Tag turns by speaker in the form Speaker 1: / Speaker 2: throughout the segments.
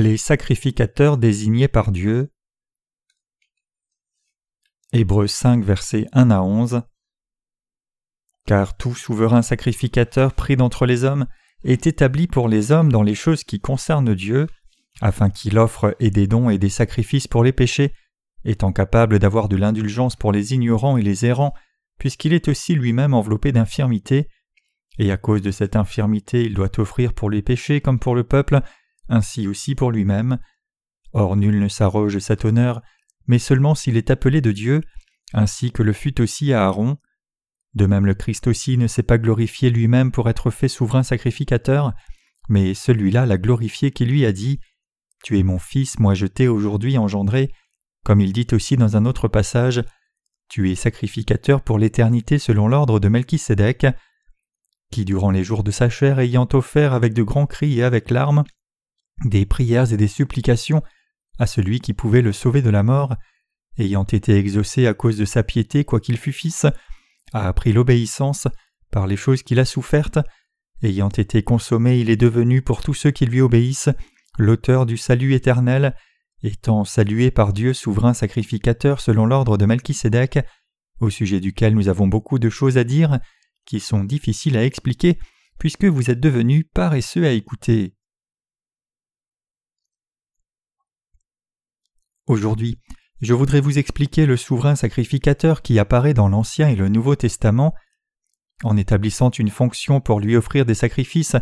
Speaker 1: Les sacrificateurs désignés par Dieu. Hébreux 5, versets 1 à 11. Car tout souverain sacrificateur pris d'entre les hommes est établi pour les hommes dans les choses qui concernent Dieu, afin qu'il offre et des dons et des sacrifices pour les péchés, étant capable d'avoir de l'indulgence pour les ignorants et les errants, puisqu'il est aussi lui-même enveloppé d'infirmité, et à cause de cette infirmité il doit offrir pour les péchés comme pour le peuple ainsi aussi pour lui-même. Or nul ne s'arroge cet honneur, mais seulement s'il est appelé de Dieu, ainsi que le fut aussi Aaron. De même le Christ aussi ne s'est pas glorifié lui-même pour être fait souverain sacrificateur, mais celui-là l'a glorifié qui lui a dit Tu es mon fils, moi je t'ai aujourd'hui engendré, comme il dit aussi dans un autre passage Tu es sacrificateur pour l'éternité selon l'ordre de Melchisédek, qui durant les jours de sa chair ayant offert avec de grands cris et avec larmes des prières et des supplications à celui qui pouvait le sauver de la mort, ayant été exaucé à cause de sa piété quoiqu'il fût fils, a appris l'obéissance par les choses qu'il a souffertes, ayant été consommé il est devenu pour tous ceux qui lui obéissent l'auteur du salut éternel, étant salué par Dieu souverain sacrificateur selon l'ordre de Melchisédek, au sujet duquel nous avons beaucoup de choses à dire, qui sont difficiles à expliquer, puisque vous êtes devenus paresseux à écouter. Aujourd'hui, je voudrais vous expliquer le souverain sacrificateur qui apparaît dans l'Ancien et le Nouveau Testament. En établissant une fonction pour lui offrir des sacrifices,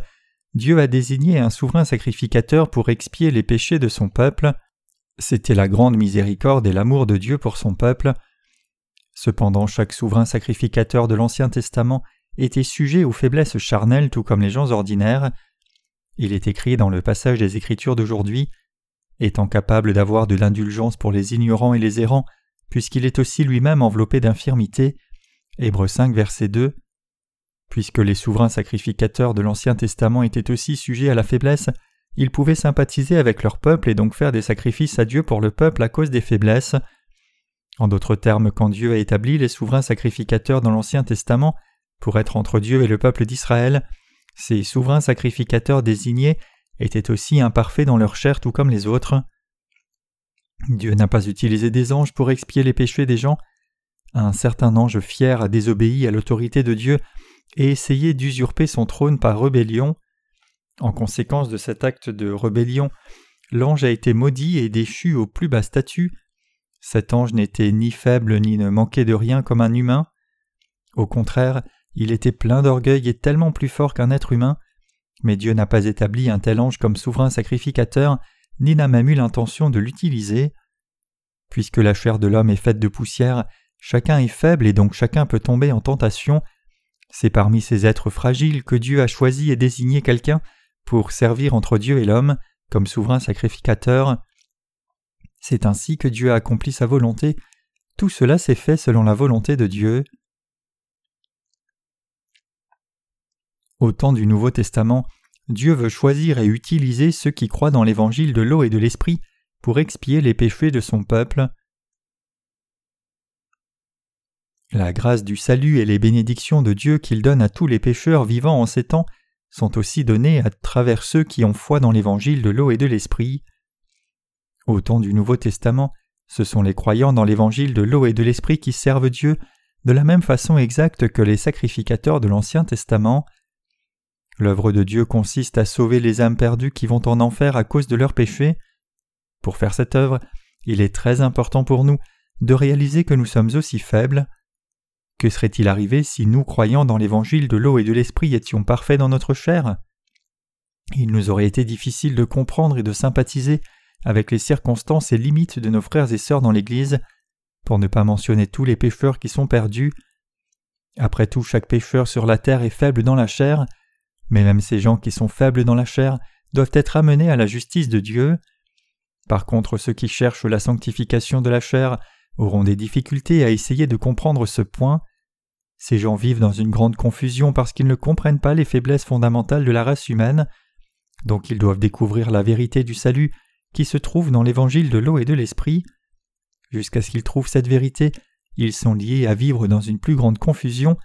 Speaker 1: Dieu a désigné un souverain sacrificateur pour expier les péchés de son peuple. C'était la grande miséricorde et l'amour de Dieu pour son peuple. Cependant, chaque souverain sacrificateur de l'Ancien Testament était sujet aux faiblesses charnelles tout comme les gens ordinaires. Il est écrit dans le passage des Écritures d'aujourd'hui étant capable d'avoir de l'indulgence pour les ignorants et les errants, puisqu'il est aussi lui-même enveloppé d'infirmité. Hébreux 5, verset 2. Puisque les souverains sacrificateurs de l'Ancien Testament étaient aussi sujets à la faiblesse, ils pouvaient sympathiser avec leur peuple et donc faire des sacrifices à Dieu pour le peuple à cause des faiblesses. En d'autres termes, quand Dieu a établi les souverains sacrificateurs dans l'Ancien Testament pour être entre Dieu et le peuple d'Israël, ces souverains sacrificateurs désignés étaient aussi imparfaits dans leur chair tout comme les autres. Dieu n'a pas utilisé des anges pour expier les péchés des gens. Un certain ange fier a désobéi à l'autorité de Dieu et essayé d'usurper son trône par rébellion. En conséquence de cet acte de rébellion, l'ange a été maudit et déchu au plus bas statut. Cet ange n'était ni faible ni ne manquait de rien comme un humain. Au contraire, il était plein d'orgueil et tellement plus fort qu'un être humain mais Dieu n'a pas établi un tel ange comme souverain sacrificateur, ni n'a même eu l'intention de l'utiliser. Puisque la chair de l'homme est faite de poussière, chacun est faible et donc chacun peut tomber en tentation. C'est parmi ces êtres fragiles que Dieu a choisi et désigné quelqu'un pour servir entre Dieu et l'homme comme souverain sacrificateur. C'est ainsi que Dieu a accompli sa volonté. Tout cela s'est fait selon la volonté de Dieu. Au temps du Nouveau Testament, Dieu veut choisir et utiliser ceux qui croient dans l'évangile de l'eau et de l'esprit pour expier les péchés de son peuple. La grâce du salut et les bénédictions de Dieu qu'il donne à tous les pécheurs vivant en ces temps sont aussi données à travers ceux qui ont foi dans l'évangile de l'eau et de l'esprit. Au temps du Nouveau Testament, ce sont les croyants dans l'évangile de l'eau et de l'esprit qui servent Dieu de la même façon exacte que les sacrificateurs de l'Ancien Testament. L'œuvre de Dieu consiste à sauver les âmes perdues qui vont en enfer à cause de leurs péchés. Pour faire cette œuvre, il est très important pour nous de réaliser que nous sommes aussi faibles. Que serait-il arrivé si nous, croyant dans l'évangile de l'eau et de l'esprit, étions parfaits dans notre chair? Il nous aurait été difficile de comprendre et de sympathiser avec les circonstances et limites de nos frères et sœurs dans l'Église, pour ne pas mentionner tous les pécheurs qui sont perdus. Après tout, chaque pécheur sur la terre est faible dans la chair, mais même ces gens qui sont faibles dans la chair doivent être amenés à la justice de Dieu. Par contre, ceux qui cherchent la sanctification de la chair auront des difficultés à essayer de comprendre ce point. Ces gens vivent dans une grande confusion parce qu'ils ne comprennent pas les faiblesses fondamentales de la race humaine, donc ils doivent découvrir la vérité du salut qui se trouve dans l'évangile de l'eau et de l'esprit. Jusqu'à ce qu'ils trouvent cette vérité, ils sont liés à vivre dans une plus grande confusion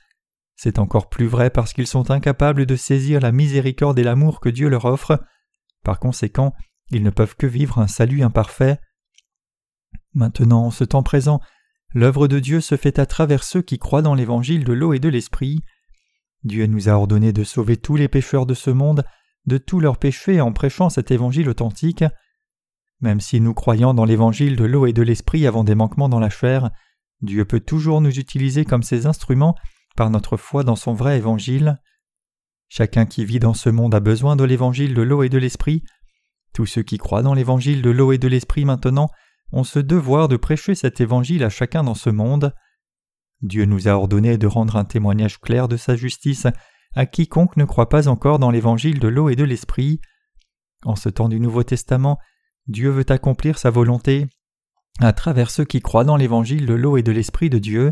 Speaker 1: c'est encore plus vrai parce qu'ils sont incapables de saisir la miséricorde et l'amour que Dieu leur offre. Par conséquent, ils ne peuvent que vivre un salut imparfait. Maintenant, en ce temps présent, l'œuvre de Dieu se fait à travers ceux qui croient dans l'évangile de l'eau et de l'esprit. Dieu nous a ordonné de sauver tous les pécheurs de ce monde de tous leurs péchés en prêchant cet évangile authentique. Même si nous croyons dans l'évangile de l'eau et de l'esprit avons des manquements dans la chair, Dieu peut toujours nous utiliser comme ses instruments par notre foi dans son vrai évangile. Chacun qui vit dans ce monde a besoin de l'évangile de l'eau et de l'esprit. Tous ceux qui croient dans l'évangile de l'eau et de l'esprit maintenant ont ce devoir de prêcher cet évangile à chacun dans ce monde. Dieu nous a ordonné de rendre un témoignage clair de sa justice à quiconque ne croit pas encore dans l'évangile de l'eau et de l'esprit. En ce temps du Nouveau Testament, Dieu veut accomplir sa volonté à travers ceux qui croient dans l'évangile de l'eau et de l'esprit de Dieu.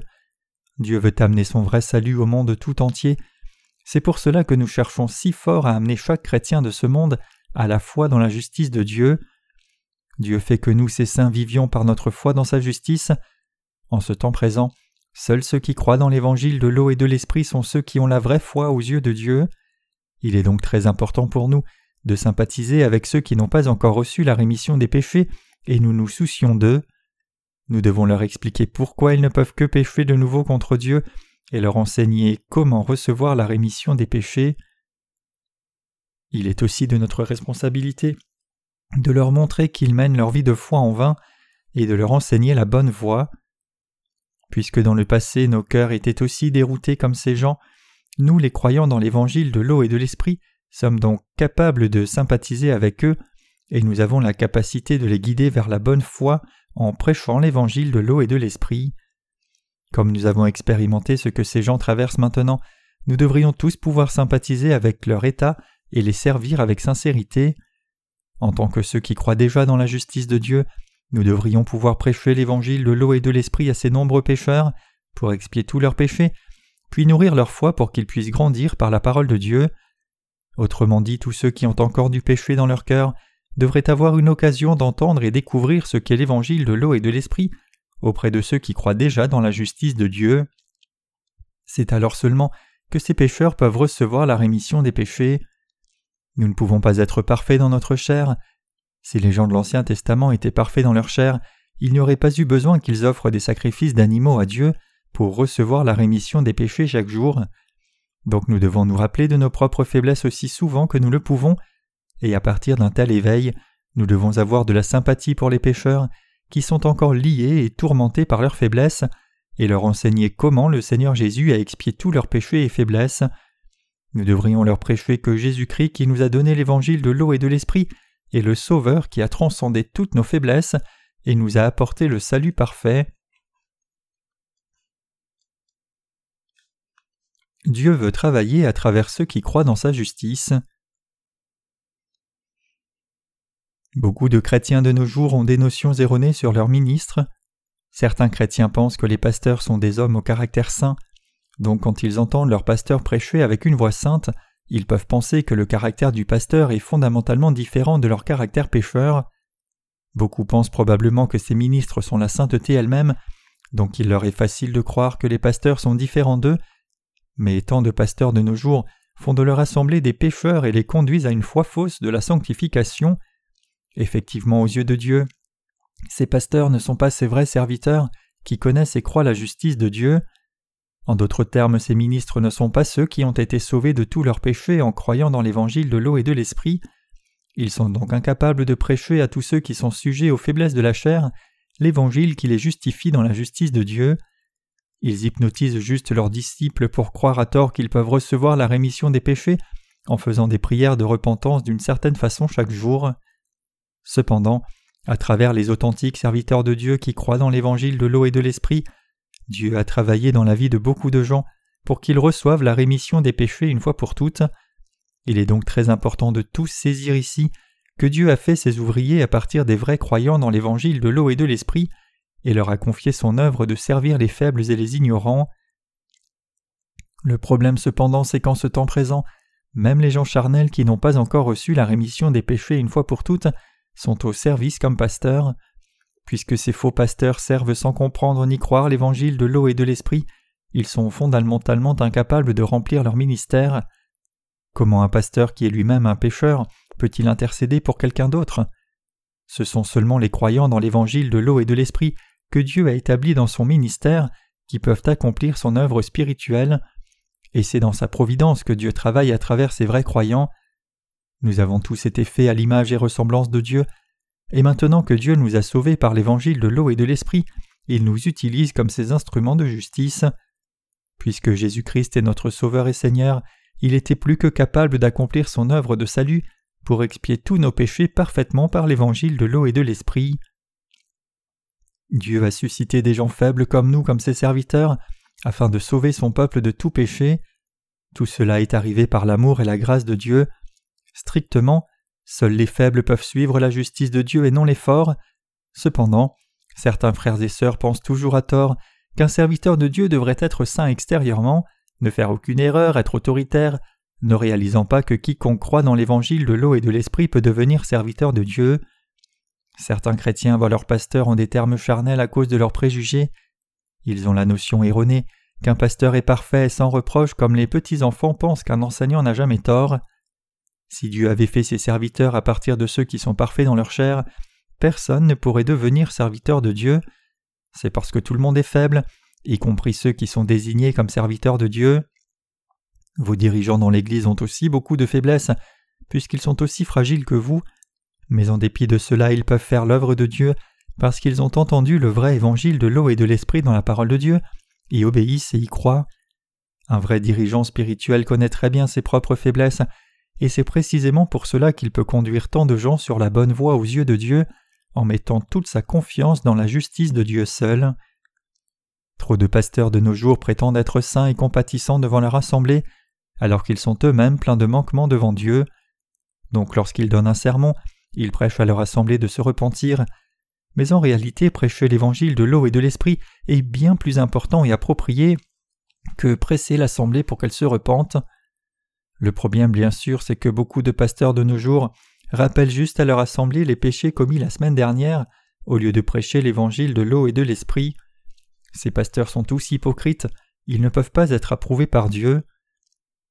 Speaker 1: Dieu veut amener son vrai salut au monde tout entier. C'est pour cela que nous cherchons si fort à amener chaque chrétien de ce monde à la foi dans la justice de Dieu. Dieu fait que nous, ces saints, vivions par notre foi dans sa justice. En ce temps présent, seuls ceux qui croient dans l'évangile de l'eau et de l'esprit sont ceux qui ont la vraie foi aux yeux de Dieu. Il est donc très important pour nous de sympathiser avec ceux qui n'ont pas encore reçu la rémission des péchés et nous nous soucions d'eux. Nous devons leur expliquer pourquoi ils ne peuvent que pécher de nouveau contre Dieu et leur enseigner comment recevoir la rémission des péchés. Il est aussi de notre responsabilité de leur montrer qu'ils mènent leur vie de foi en vain et de leur enseigner la bonne voie. Puisque dans le passé nos cœurs étaient aussi déroutés comme ces gens, nous les croyants dans l'évangile de l'eau et de l'esprit sommes donc capables de sympathiser avec eux et nous avons la capacité de les guider vers la bonne foi en prêchant l'évangile de l'eau et de l'esprit. Comme nous avons expérimenté ce que ces gens traversent maintenant, nous devrions tous pouvoir sympathiser avec leur état et les servir avec sincérité. En tant que ceux qui croient déjà dans la justice de Dieu, nous devrions pouvoir prêcher l'évangile de l'eau et de l'esprit à ces nombreux pécheurs pour expier tous leurs péchés, puis nourrir leur foi pour qu'ils puissent grandir par la parole de Dieu. Autrement dit, tous ceux qui ont encore du péché dans leur cœur devraient avoir une occasion d'entendre et découvrir ce qu'est l'évangile de l'eau et de l'esprit auprès de ceux qui croient déjà dans la justice de Dieu. C'est alors seulement que ces pécheurs peuvent recevoir la rémission des péchés. Nous ne pouvons pas être parfaits dans notre chair. Si les gens de l'Ancien Testament étaient parfaits dans leur chair, il n'y aurait pas eu besoin qu'ils offrent des sacrifices d'animaux à Dieu pour recevoir la rémission des péchés chaque jour. Donc nous devons nous rappeler de nos propres faiblesses aussi souvent que nous le pouvons, et à partir d'un tel éveil, nous devons avoir de la sympathie pour les pécheurs qui sont encore liés et tourmentés par leurs faiblesses, et leur enseigner comment le Seigneur Jésus a expié tous leurs péchés et faiblesses. Nous devrions leur prêcher que Jésus-Christ qui nous a donné l'évangile de l'eau et de l'esprit est le Sauveur qui a transcendé toutes nos faiblesses et nous a apporté le salut parfait. Dieu veut travailler à travers ceux qui croient dans sa justice. Beaucoup de chrétiens de nos jours ont des notions erronées sur leurs ministres. Certains chrétiens pensent que les pasteurs sont des hommes au caractère saint, donc quand ils entendent leur pasteur prêcher avec une voix sainte, ils peuvent penser que le caractère du pasteur est fondamentalement différent de leur caractère pécheur. Beaucoup pensent probablement que ces ministres sont la sainteté elle-même, donc il leur est facile de croire que les pasteurs sont différents d'eux, mais tant de pasteurs de nos jours font de leur assemblée des pécheurs et les conduisent à une foi fausse de la sanctification. Effectivement, aux yeux de Dieu, ces pasteurs ne sont pas ces vrais serviteurs qui connaissent et croient la justice de Dieu. En d'autres termes, ces ministres ne sont pas ceux qui ont été sauvés de tous leurs péchés en croyant dans l'évangile de l'eau et de l'esprit. Ils sont donc incapables de prêcher à tous ceux qui sont sujets aux faiblesses de la chair l'évangile qui les justifie dans la justice de Dieu. Ils hypnotisent juste leurs disciples pour croire à tort qu'ils peuvent recevoir la rémission des péchés en faisant des prières de repentance d'une certaine façon chaque jour. Cependant, à travers les authentiques serviteurs de Dieu qui croient dans l'évangile de l'eau et de l'esprit, Dieu a travaillé dans la vie de beaucoup de gens pour qu'ils reçoivent la rémission des péchés une fois pour toutes. Il est donc très important de tous saisir ici que Dieu a fait ses ouvriers à partir des vrais croyants dans l'évangile de l'eau et de l'esprit, et leur a confié son œuvre de servir les faibles et les ignorants. Le problème cependant c'est qu'en ce temps présent, même les gens charnels qui n'ont pas encore reçu la rémission des péchés une fois pour toutes sont au service comme pasteurs. Puisque ces faux pasteurs servent sans comprendre ni croire l'évangile de l'eau et de l'esprit, ils sont fondamentalement incapables de remplir leur ministère. Comment un pasteur qui est lui-même un pécheur peut-il intercéder pour quelqu'un d'autre? Ce sont seulement les croyants dans l'évangile de l'eau et de l'esprit que Dieu a établi dans son ministère qui peuvent accomplir son œuvre spirituelle, et c'est dans sa providence que Dieu travaille à travers ses vrais croyants. Nous avons tous été faits à l'image et ressemblance de Dieu, et maintenant que Dieu nous a sauvés par l'évangile de l'eau et de l'esprit, il nous utilise comme ses instruments de justice. Puisque Jésus-Christ est notre Sauveur et Seigneur, il était plus que capable d'accomplir son œuvre de salut pour expier tous nos péchés parfaitement par l'évangile de l'eau et de l'esprit. Dieu a suscité des gens faibles comme nous comme ses serviteurs, afin de sauver son peuple de tout péché. Tout cela est arrivé par l'amour et la grâce de Dieu. Strictement, seuls les faibles peuvent suivre la justice de Dieu et non les forts. Cependant, certains frères et sœurs pensent toujours à tort qu'un serviteur de Dieu devrait être saint extérieurement, ne faire aucune erreur, être autoritaire, ne réalisant pas que quiconque croit dans l'évangile de l'eau et de l'esprit peut devenir serviteur de Dieu. Certains chrétiens voient leur pasteur en des termes charnels à cause de leurs préjugés. Ils ont la notion erronée qu'un pasteur est parfait et sans reproche comme les petits enfants pensent qu'un enseignant n'a jamais tort. Si Dieu avait fait ses serviteurs à partir de ceux qui sont parfaits dans leur chair, personne ne pourrait devenir serviteur de Dieu. C'est parce que tout le monde est faible, y compris ceux qui sont désignés comme serviteurs de Dieu. Vos dirigeants dans l'Église ont aussi beaucoup de faiblesses, puisqu'ils sont aussi fragiles que vous, mais en dépit de cela ils peuvent faire l'œuvre de Dieu parce qu'ils ont entendu le vrai évangile de l'eau et de l'esprit dans la parole de Dieu, y obéissent et y croient. Un vrai dirigeant spirituel connaît très bien ses propres faiblesses, et c'est précisément pour cela qu'il peut conduire tant de gens sur la bonne voie aux yeux de Dieu, en mettant toute sa confiance dans la justice de Dieu seul. Trop de pasteurs de nos jours prétendent être saints et compatissants devant leur assemblée, alors qu'ils sont eux-mêmes pleins de manquements devant Dieu. Donc lorsqu'ils donnent un sermon, ils prêchent à leur assemblée de se repentir, mais en réalité prêcher l'évangile de l'eau et de l'esprit est bien plus important et approprié que presser l'assemblée pour qu'elle se repente. Le problème bien sûr c'est que beaucoup de pasteurs de nos jours rappellent juste à leur assemblée les péchés commis la semaine dernière au lieu de prêcher l'évangile de l'eau et de l'esprit. Ces pasteurs sont tous hypocrites, ils ne peuvent pas être approuvés par Dieu.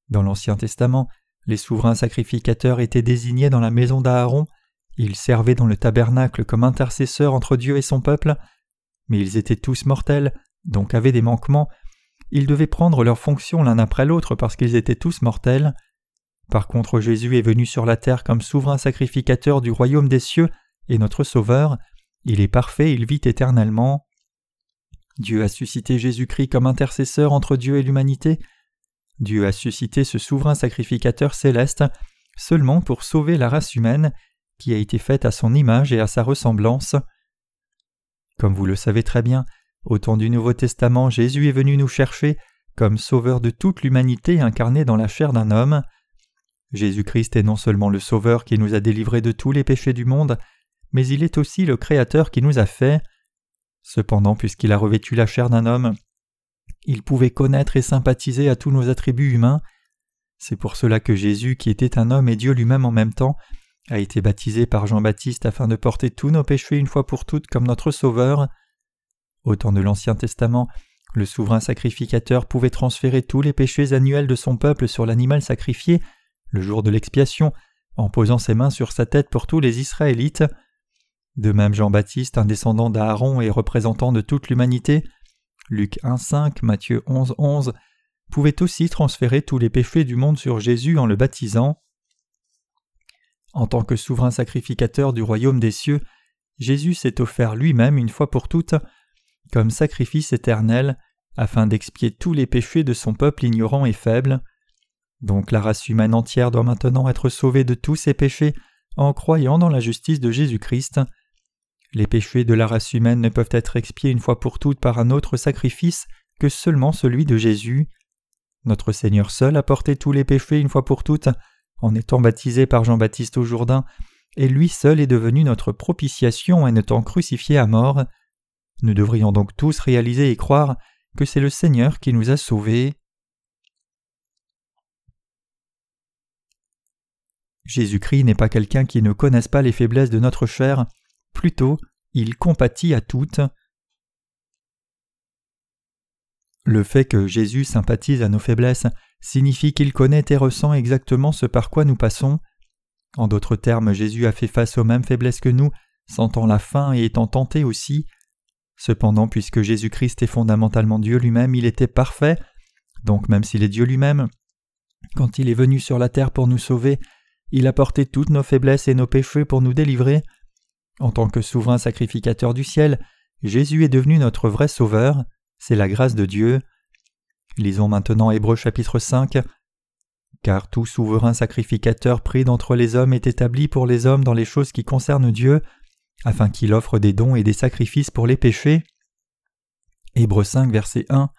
Speaker 1: Dans l'Ancien Testament, les souverains sacrificateurs étaient désignés dans la maison d'Aaron, ils servaient dans le tabernacle comme intercesseurs entre Dieu et son peuple, mais ils étaient tous mortels, donc avaient des manquements, ils devaient prendre leurs fonctions l'un après l'autre parce qu'ils étaient tous mortels. Par contre Jésus est venu sur la terre comme souverain sacrificateur du royaume des cieux et notre Sauveur, il est parfait, il vit éternellement. Dieu a suscité Jésus-Christ comme intercesseur entre Dieu et l'humanité. Dieu a suscité ce souverain sacrificateur céleste seulement pour sauver la race humaine qui a été faite à son image et à sa ressemblance. Comme vous le savez très bien, au temps du Nouveau Testament, Jésus est venu nous chercher comme sauveur de toute l'humanité incarné dans la chair d'un homme. Jésus-Christ est non seulement le sauveur qui nous a délivrés de tous les péchés du monde, mais il est aussi le Créateur qui nous a fait. Cependant, puisqu'il a revêtu la chair d'un homme, il pouvait connaître et sympathiser à tous nos attributs humains. C'est pour cela que Jésus, qui était un homme et Dieu lui-même en même temps, a été baptisé par Jean-Baptiste afin de porter tous nos péchés une fois pour toutes comme notre Sauveur. Au temps de l'Ancien Testament, le souverain sacrificateur pouvait transférer tous les péchés annuels de son peuple sur l'animal sacrifié le jour de l'expiation en posant ses mains sur sa tête pour tous les Israélites. De même Jean-Baptiste, un descendant d'Aaron et représentant de toute l'humanité, Luc 1.5, Matthieu 11.11, pouvait aussi transférer tous les péchés du monde sur Jésus en le baptisant. En tant que souverain sacrificateur du royaume des cieux, Jésus s'est offert lui-même une fois pour toutes comme sacrifice éternel afin d'expier tous les péchés de son peuple ignorant et faible. Donc la race humaine entière doit maintenant être sauvée de tous ses péchés en croyant dans la justice de Jésus-Christ. Les péchés de la race humaine ne peuvent être expiés une fois pour toutes par un autre sacrifice que seulement celui de Jésus. Notre Seigneur seul a porté tous les péchés une fois pour toutes en étant baptisé par Jean-Baptiste au Jourdain, et lui seul est devenu notre propitiation en étant crucifié à mort. Nous devrions donc tous réaliser et croire que c'est le Seigneur qui nous a sauvés. Jésus-Christ n'est pas quelqu'un qui ne connaisse pas les faiblesses de notre chair, plutôt il compatit à toutes. Le fait que Jésus sympathise à nos faiblesses signifie qu'il connaît et ressent exactement ce par quoi nous passons. En d'autres termes, Jésus a fait face aux mêmes faiblesses que nous, sentant la faim et étant tenté aussi. Cependant, puisque Jésus-Christ est fondamentalement Dieu lui-même, il était parfait, donc même s'il est Dieu lui-même, quand il est venu sur la terre pour nous sauver, il a porté toutes nos faiblesses et nos péchés pour nous délivrer. En tant que souverain sacrificateur du ciel, Jésus est devenu notre vrai sauveur, c'est la grâce de Dieu. Lisons maintenant Hébreux chapitre 5. Car tout souverain sacrificateur pris d'entre les hommes est établi pour les hommes dans les choses qui concernent Dieu, afin qu'il offre des dons et des sacrifices pour les péchés. Hébreux 5, verset 1.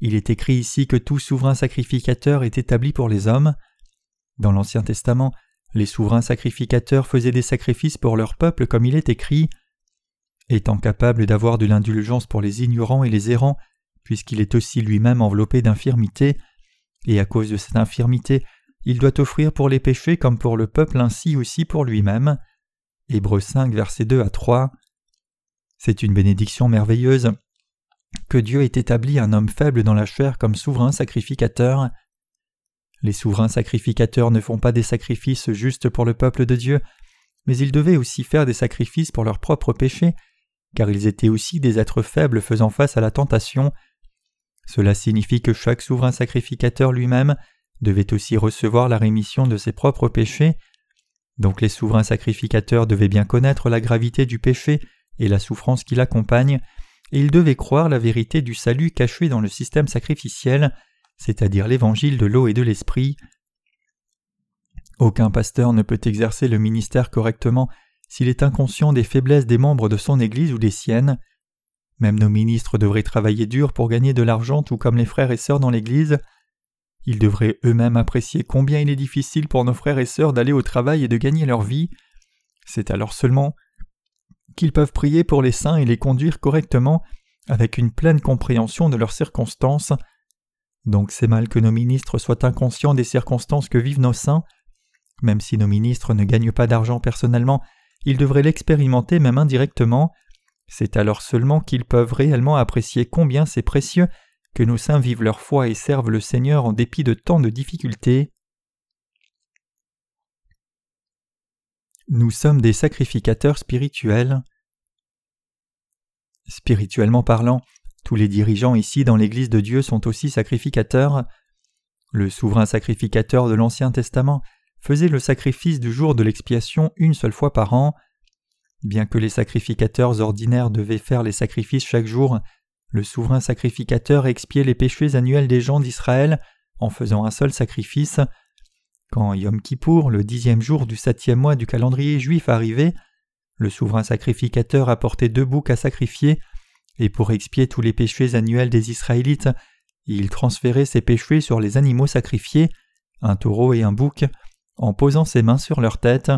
Speaker 1: Il est écrit ici que tout souverain sacrificateur est établi pour les hommes. Dans l'Ancien Testament, les souverains sacrificateurs faisaient des sacrifices pour leur peuple comme il est écrit. Étant capable d'avoir de l'indulgence pour les ignorants et les errants, puisqu'il est aussi lui-même enveloppé d'infirmité, et à cause de cette infirmité, il doit offrir pour les péchés comme pour le peuple ainsi aussi pour lui-même. Hébreux 5, versets 2 à 3. C'est une bénédiction merveilleuse que Dieu ait établi un homme faible dans la chair comme souverain sacrificateur. Les souverains sacrificateurs ne font pas des sacrifices juste pour le peuple de Dieu, mais ils devaient aussi faire des sacrifices pour leurs propres péchés, car ils étaient aussi des êtres faibles faisant face à la tentation. Cela signifie que chaque souverain sacrificateur lui-même devait aussi recevoir la rémission de ses propres péchés. Donc les souverains sacrificateurs devaient bien connaître la gravité du péché et la souffrance qui l'accompagne, et ils devaient croire la vérité du salut caché dans le système sacrificiel, c'est-à-dire l'évangile de l'eau et de l'esprit. Aucun pasteur ne peut exercer le ministère correctement s'il est inconscient des faiblesses des membres de son Église ou des siennes. Même nos ministres devraient travailler dur pour gagner de l'argent tout comme les frères et sœurs dans l'Église. Ils devraient eux-mêmes apprécier combien il est difficile pour nos frères et sœurs d'aller au travail et de gagner leur vie. C'est alors seulement qu'ils peuvent prier pour les saints et les conduire correctement avec une pleine compréhension de leurs circonstances. Donc c'est mal que nos ministres soient inconscients des circonstances que vivent nos saints. Même si nos ministres ne gagnent pas d'argent personnellement, ils devraient l'expérimenter même indirectement. C'est alors seulement qu'ils peuvent réellement apprécier combien c'est précieux que nos saints vivent leur foi et servent le Seigneur en dépit de tant de difficultés. Nous sommes des sacrificateurs spirituels. Spirituellement parlant, tous les dirigeants ici dans l'Église de Dieu sont aussi sacrificateurs. Le souverain sacrificateur de l'Ancien Testament faisait le sacrifice du jour de l'expiation une seule fois par an. Bien que les sacrificateurs ordinaires devaient faire les sacrifices chaque jour, le souverain sacrificateur expiait les péchés annuels des gens d'Israël en faisant un seul sacrifice. Quand Yom Kippour, le dixième jour du septième mois du calendrier juif arrivait, le souverain sacrificateur apportait deux boucs à sacrifier, et pour expier tous les péchés annuels des Israélites, il transférait ces péchés sur les animaux sacrifiés, un taureau et un bouc, en posant ses mains sur leur tête.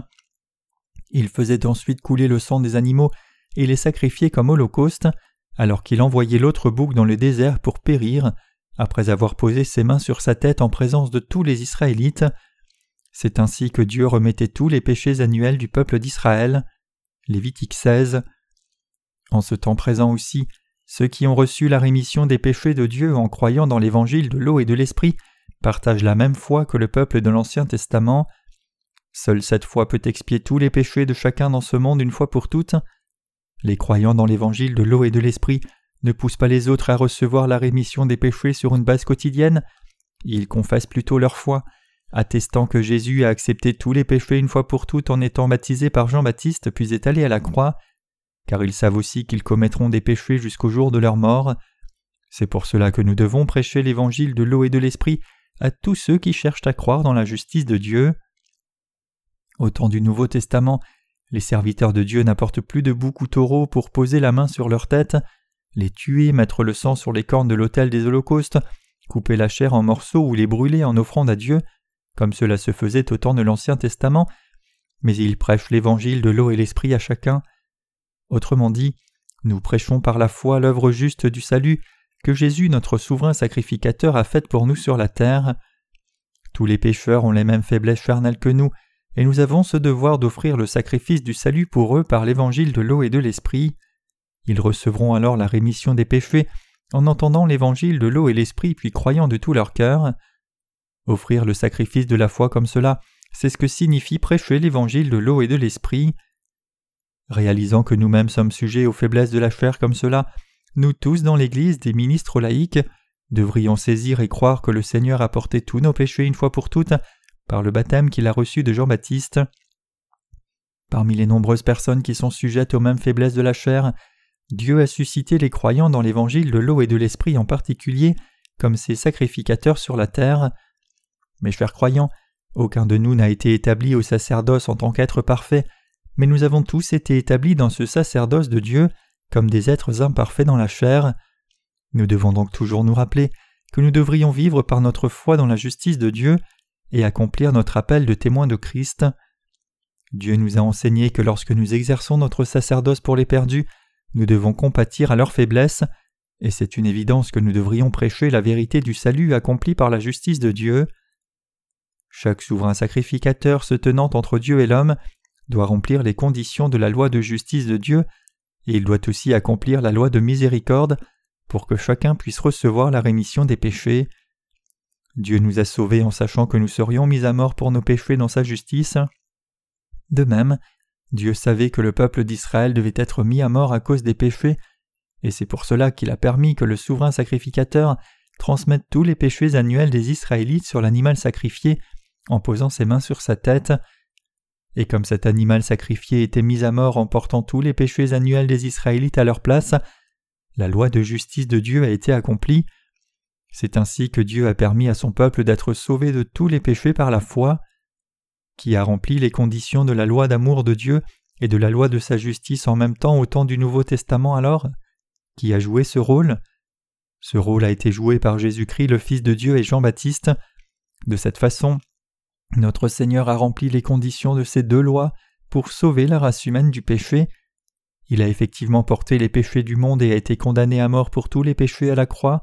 Speaker 1: Il faisait ensuite couler le sang des animaux et les sacrifier comme holocauste, alors qu'il envoyait l'autre bouc dans le désert pour périr, après avoir posé ses mains sur sa tête en présence de tous les Israélites. C'est ainsi que Dieu remettait tous les péchés annuels du peuple d'Israël. Lévitique 16. En ce temps présent aussi, ceux qui ont reçu la rémission des péchés de Dieu en croyant dans l'évangile de l'eau et de l'esprit partagent la même foi que le peuple de l'Ancien Testament. Seule cette foi peut expier tous les péchés de chacun dans ce monde une fois pour toutes. Les croyants dans l'évangile de l'eau et de l'esprit ne poussent pas les autres à recevoir la rémission des péchés sur une base quotidienne, ils confessent plutôt leur foi attestant que Jésus a accepté tous les péchés une fois pour toutes en étant baptisé par Jean-Baptiste puis est allé à la croix, car ils savent aussi qu'ils commettront des péchés jusqu'au jour de leur mort. C'est pour cela que nous devons prêcher l'évangile de l'eau et de l'esprit à tous ceux qui cherchent à croire dans la justice de Dieu. Au temps du Nouveau Testament, les serviteurs de Dieu n'apportent plus de boucs ou taureaux pour poser la main sur leur tête, les tuer, mettre le sang sur les cornes de l'autel des holocaustes, couper la chair en morceaux ou les brûler en offrande à Dieu, comme cela se faisait au temps de l'Ancien Testament, mais ils prêchent l'évangile de l'eau et l'esprit à chacun. Autrement dit, nous prêchons par la foi l'œuvre juste du salut que Jésus, notre souverain sacrificateur, a faite pour nous sur la terre. Tous les pécheurs ont les mêmes faiblesses charnelles que nous, et nous avons ce devoir d'offrir le sacrifice du salut pour eux par l'évangile de l'eau et de l'esprit. Ils recevront alors la rémission des péchés en entendant l'évangile de l'eau et l'esprit puis croyant de tout leur cœur. Offrir le sacrifice de la foi comme cela, c'est ce que signifie prêcher l'évangile de l'eau et de l'esprit. Réalisant que nous-mêmes sommes sujets aux faiblesses de la chair comme cela, nous tous dans l'Église des ministres laïcs devrions saisir et croire que le Seigneur a porté tous nos péchés une fois pour toutes par le baptême qu'il a reçu de Jean-Baptiste. Parmi les nombreuses personnes qui sont sujettes aux mêmes faiblesses de la chair, Dieu a suscité les croyants dans l'évangile de l'eau et de l'esprit en particulier comme ses sacrificateurs sur la terre. Mes chers croyants, aucun de nous n'a été établi au sacerdoce en tant qu'être parfait, mais nous avons tous été établis dans ce sacerdoce de Dieu comme des êtres imparfaits dans la chair. Nous devons donc toujours nous rappeler que nous devrions vivre par notre foi dans la justice de Dieu et accomplir notre appel de témoin de Christ. Dieu nous a enseigné que lorsque nous exerçons notre sacerdoce pour les perdus, nous devons compatir à leurs faiblesses, et c'est une évidence que nous devrions prêcher la vérité du salut accompli par la justice de Dieu. Chaque souverain sacrificateur se tenant entre Dieu et l'homme doit remplir les conditions de la loi de justice de Dieu, et il doit aussi accomplir la loi de miséricorde pour que chacun puisse recevoir la rémission des péchés. Dieu nous a sauvés en sachant que nous serions mis à mort pour nos péchés dans sa justice. De même, Dieu savait que le peuple d'Israël devait être mis à mort à cause des péchés, et c'est pour cela qu'il a permis que le souverain sacrificateur transmette tous les péchés annuels des Israélites sur l'animal sacrifié en posant ses mains sur sa tête. Et comme cet animal sacrifié était mis à mort en portant tous les péchés annuels des Israélites à leur place, la loi de justice de Dieu a été accomplie. C'est ainsi que Dieu a permis à son peuple d'être sauvé de tous les péchés par la foi. Qui a rempli les conditions de la loi d'amour de Dieu et de la loi de sa justice en même temps au temps du Nouveau Testament alors Qui a joué ce rôle Ce rôle a été joué par Jésus-Christ le Fils de Dieu et Jean-Baptiste. De cette façon, notre Seigneur a rempli les conditions de ces deux lois pour sauver la race humaine du péché. Il a effectivement porté les péchés du monde et a été condamné à mort pour tous les péchés à la croix.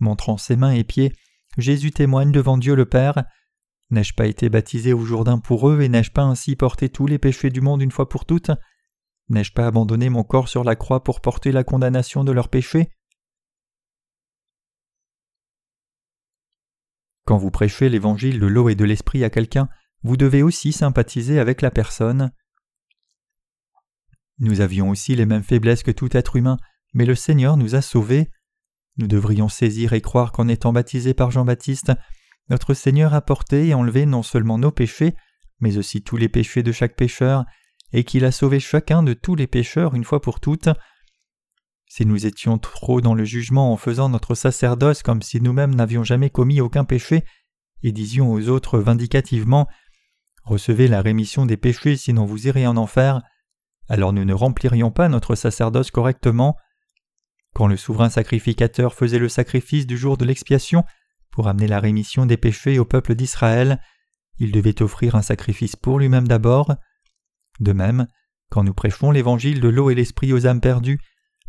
Speaker 1: Montrant ses mains et pieds, Jésus témoigne devant Dieu le Père. N'ai-je pas été baptisé au Jourdain pour eux et n'ai-je pas ainsi porté tous les péchés du monde une fois pour toutes? N'ai-je pas abandonné mon corps sur la croix pour porter la condamnation de leurs péchés? Quand vous prêchez l'évangile de l'eau et de l'esprit à quelqu'un, vous devez aussi sympathiser avec la personne. Nous avions aussi les mêmes faiblesses que tout être humain, mais le Seigneur nous a sauvés. Nous devrions saisir et croire qu'en étant baptisés par Jean-Baptiste, notre Seigneur a porté et enlevé non seulement nos péchés, mais aussi tous les péchés de chaque pécheur, et qu'il a sauvé chacun de tous les pécheurs une fois pour toutes. Si nous étions trop dans le jugement en faisant notre sacerdoce comme si nous-mêmes n'avions jamais commis aucun péché, et disions aux autres vindicativement Recevez la rémission des péchés sinon vous irez en enfer, alors nous ne remplirions pas notre sacerdoce correctement. Quand le souverain sacrificateur faisait le sacrifice du jour de l'expiation pour amener la rémission des péchés au peuple d'Israël, il devait offrir un sacrifice pour lui-même d'abord. De même, quand nous prêchons l'évangile de l'eau et l'esprit aux âmes perdues,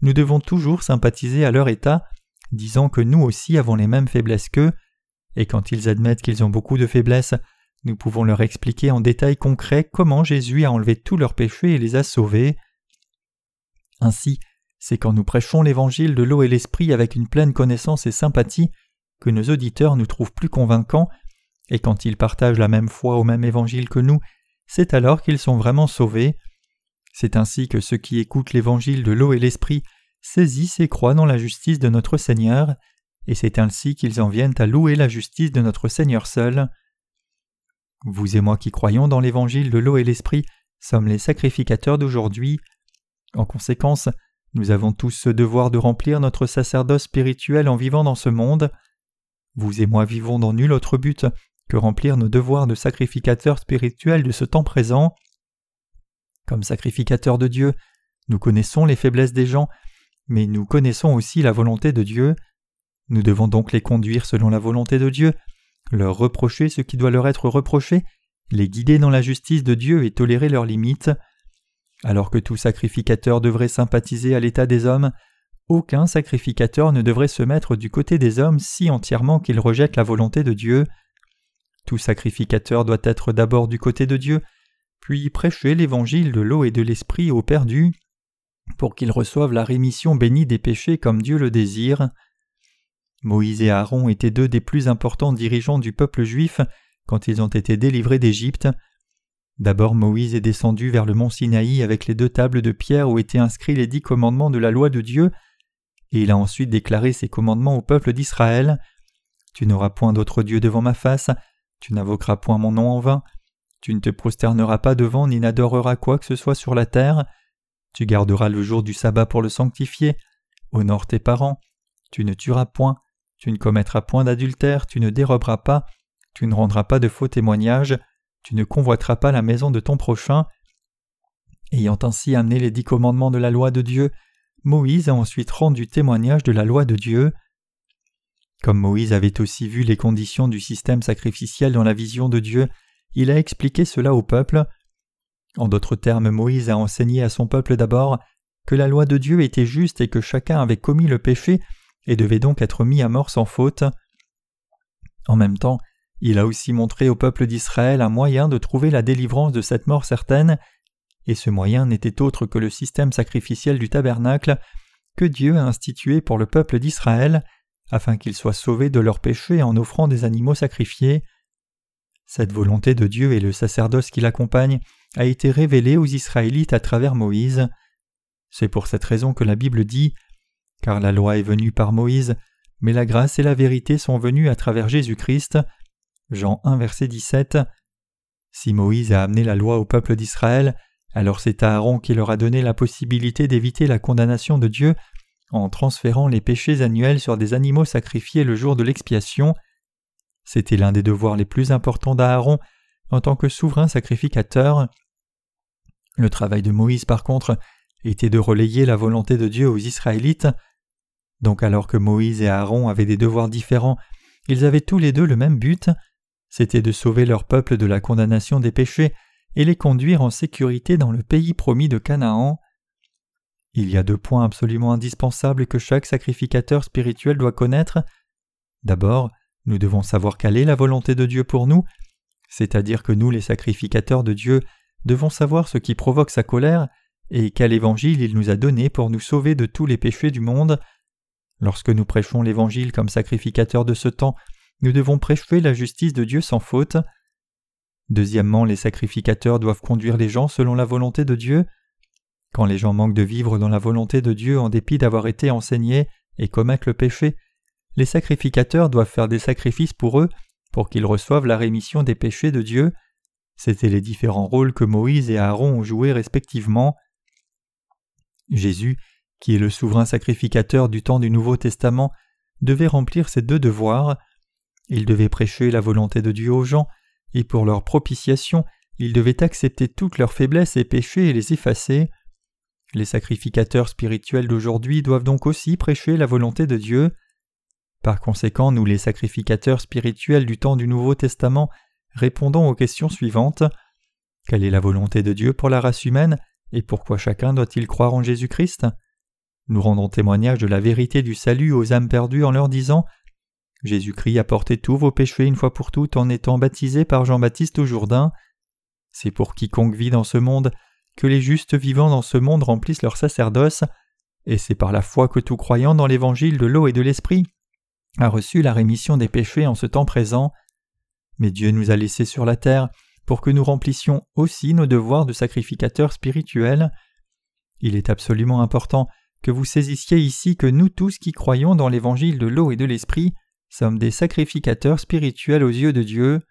Speaker 1: nous devons toujours sympathiser à leur état, disant que nous aussi avons les mêmes faiblesses qu'eux, et quand ils admettent qu'ils ont beaucoup de faiblesses, nous pouvons leur expliquer en détail concret comment Jésus a enlevé tous leurs péchés et les a sauvés. Ainsi, c'est quand nous prêchons l'évangile de l'eau et l'esprit avec une pleine connaissance et sympathie que nos auditeurs nous trouvent plus convaincants, et quand ils partagent la même foi au même évangile que nous, c'est alors qu'ils sont vraiment sauvés. C'est ainsi que ceux qui écoutent l'évangile de l'eau et l'esprit saisissent et croient dans la justice de notre Seigneur, et c'est ainsi qu'ils en viennent à louer la justice de notre Seigneur seul. Vous et moi qui croyons dans l'évangile de l'eau et l'esprit sommes les sacrificateurs d'aujourd'hui. En conséquence, nous avons tous ce devoir de remplir notre sacerdoce spirituel en vivant dans ce monde. Vous et moi vivons dans nul autre but que remplir nos devoirs de sacrificateurs spirituels de ce temps présent. Comme sacrificateurs de Dieu, nous connaissons les faiblesses des gens, mais nous connaissons aussi la volonté de Dieu. Nous devons donc les conduire selon la volonté de Dieu, leur reprocher ce qui doit leur être reproché, les guider dans la justice de Dieu et tolérer leurs limites. Alors que tout sacrificateur devrait sympathiser à l'état des hommes, aucun sacrificateur ne devrait se mettre du côté des hommes si entièrement qu'il rejette la volonté de Dieu. Tout sacrificateur doit être d'abord du côté de Dieu, puis prêcher l'évangile de l'eau et de l'esprit aux perdus, pour qu'ils reçoivent la rémission bénie des péchés comme Dieu le désire. Moïse et Aaron étaient deux des plus importants dirigeants du peuple juif quand ils ont été délivrés d'Égypte. D'abord Moïse est descendu vers le mont Sinaï avec les deux tables de pierre où étaient inscrits les dix commandements de la loi de Dieu, et il a ensuite déclaré ces commandements au peuple d'Israël. Tu n'auras point d'autre Dieu devant ma face, tu n'invoqueras point mon nom en vain, tu ne te prosterneras pas devant ni n'adoreras quoi que ce soit sur la terre, tu garderas le jour du sabbat pour le sanctifier, honore tes parents, tu ne tueras point, tu ne commettras point d'adultère, tu ne déroberas pas, tu ne rendras pas de faux témoignages, tu ne convoiteras pas la maison de ton prochain. Ayant ainsi amené les dix commandements de la loi de Dieu, Moïse a ensuite rendu témoignage de la loi de Dieu. Comme Moïse avait aussi vu les conditions du système sacrificiel dans la vision de Dieu, il a expliqué cela au peuple. En d'autres termes, Moïse a enseigné à son peuple d'abord que la loi de Dieu était juste et que chacun avait commis le péché et devait donc être mis à mort sans faute. En même temps, il a aussi montré au peuple d'Israël un moyen de trouver la délivrance de cette mort certaine, et ce moyen n'était autre que le système sacrificiel du tabernacle que Dieu a institué pour le peuple d'Israël, afin qu'ils soient sauvés de leurs péchés en offrant des animaux sacrifiés. Cette volonté de Dieu et le sacerdoce qui l'accompagne a été révélée aux Israélites à travers Moïse. C'est pour cette raison que la Bible dit Car la loi est venue par Moïse, mais la grâce et la vérité sont venues à travers Jésus-Christ. Jean 1 verset 17. Si Moïse a amené la loi au peuple d'Israël, alors c'est Aaron qui leur a donné la possibilité d'éviter la condamnation de Dieu en transférant les péchés annuels sur des animaux sacrifiés le jour de l'expiation. C'était l'un des devoirs les plus importants d'Aaron en tant que souverain sacrificateur. Le travail de Moïse, par contre, était de relayer la volonté de Dieu aux Israélites. Donc alors que Moïse et Aaron avaient des devoirs différents, ils avaient tous les deux le même but, c'était de sauver leur peuple de la condamnation des péchés et les conduire en sécurité dans le pays promis de Canaan. Il y a deux points absolument indispensables que chaque sacrificateur spirituel doit connaître. D'abord, nous devons savoir quelle est la volonté de Dieu pour nous, c'est-à-dire que nous, les sacrificateurs de Dieu, devons savoir ce qui provoque sa colère et quel évangile il nous a donné pour nous sauver de tous les péchés du monde. Lorsque nous prêchons l'évangile comme sacrificateurs de ce temps, nous devons prêcher la justice de Dieu sans faute. Deuxièmement, les sacrificateurs doivent conduire les gens selon la volonté de Dieu. Quand les gens manquent de vivre dans la volonté de Dieu en dépit d'avoir été enseignés et commettent le péché, les sacrificateurs doivent faire des sacrifices pour eux pour qu'ils reçoivent la rémission des péchés de Dieu. C'étaient les différents rôles que Moïse et Aaron ont joués respectivement. Jésus, qui est le souverain sacrificateur du temps du Nouveau Testament, devait remplir ces deux devoirs. Il devait prêcher la volonté de Dieu aux gens, et pour leur propitiation, il devait accepter toutes leurs faiblesses et péchés et les effacer. Les sacrificateurs spirituels d'aujourd'hui doivent donc aussi prêcher la volonté de Dieu. Par conséquent, nous les sacrificateurs spirituels du temps du Nouveau Testament répondons aux questions suivantes. Quelle est la volonté de Dieu pour la race humaine et pourquoi chacun doit-il croire en Jésus-Christ? Nous rendons témoignage de la vérité du salut aux âmes perdues en leur disant Jésus-Christ a porté tous vos péchés une fois pour toutes en étant baptisé par Jean-Baptiste au Jourdain. C'est pour quiconque vit dans ce monde que les justes vivants dans ce monde remplissent leur sacerdoce, et c'est par la foi que tout croyant dans l'évangile de l'eau et de l'esprit a reçu la rémission des péchés en ce temps présent. Mais Dieu nous a laissés sur la terre pour que nous remplissions aussi nos devoirs de sacrificateurs spirituels. Il est absolument important que vous saisissiez ici que nous tous qui croyons dans l'évangile de l'eau et de l'esprit sommes des sacrificateurs spirituels aux yeux de Dieu.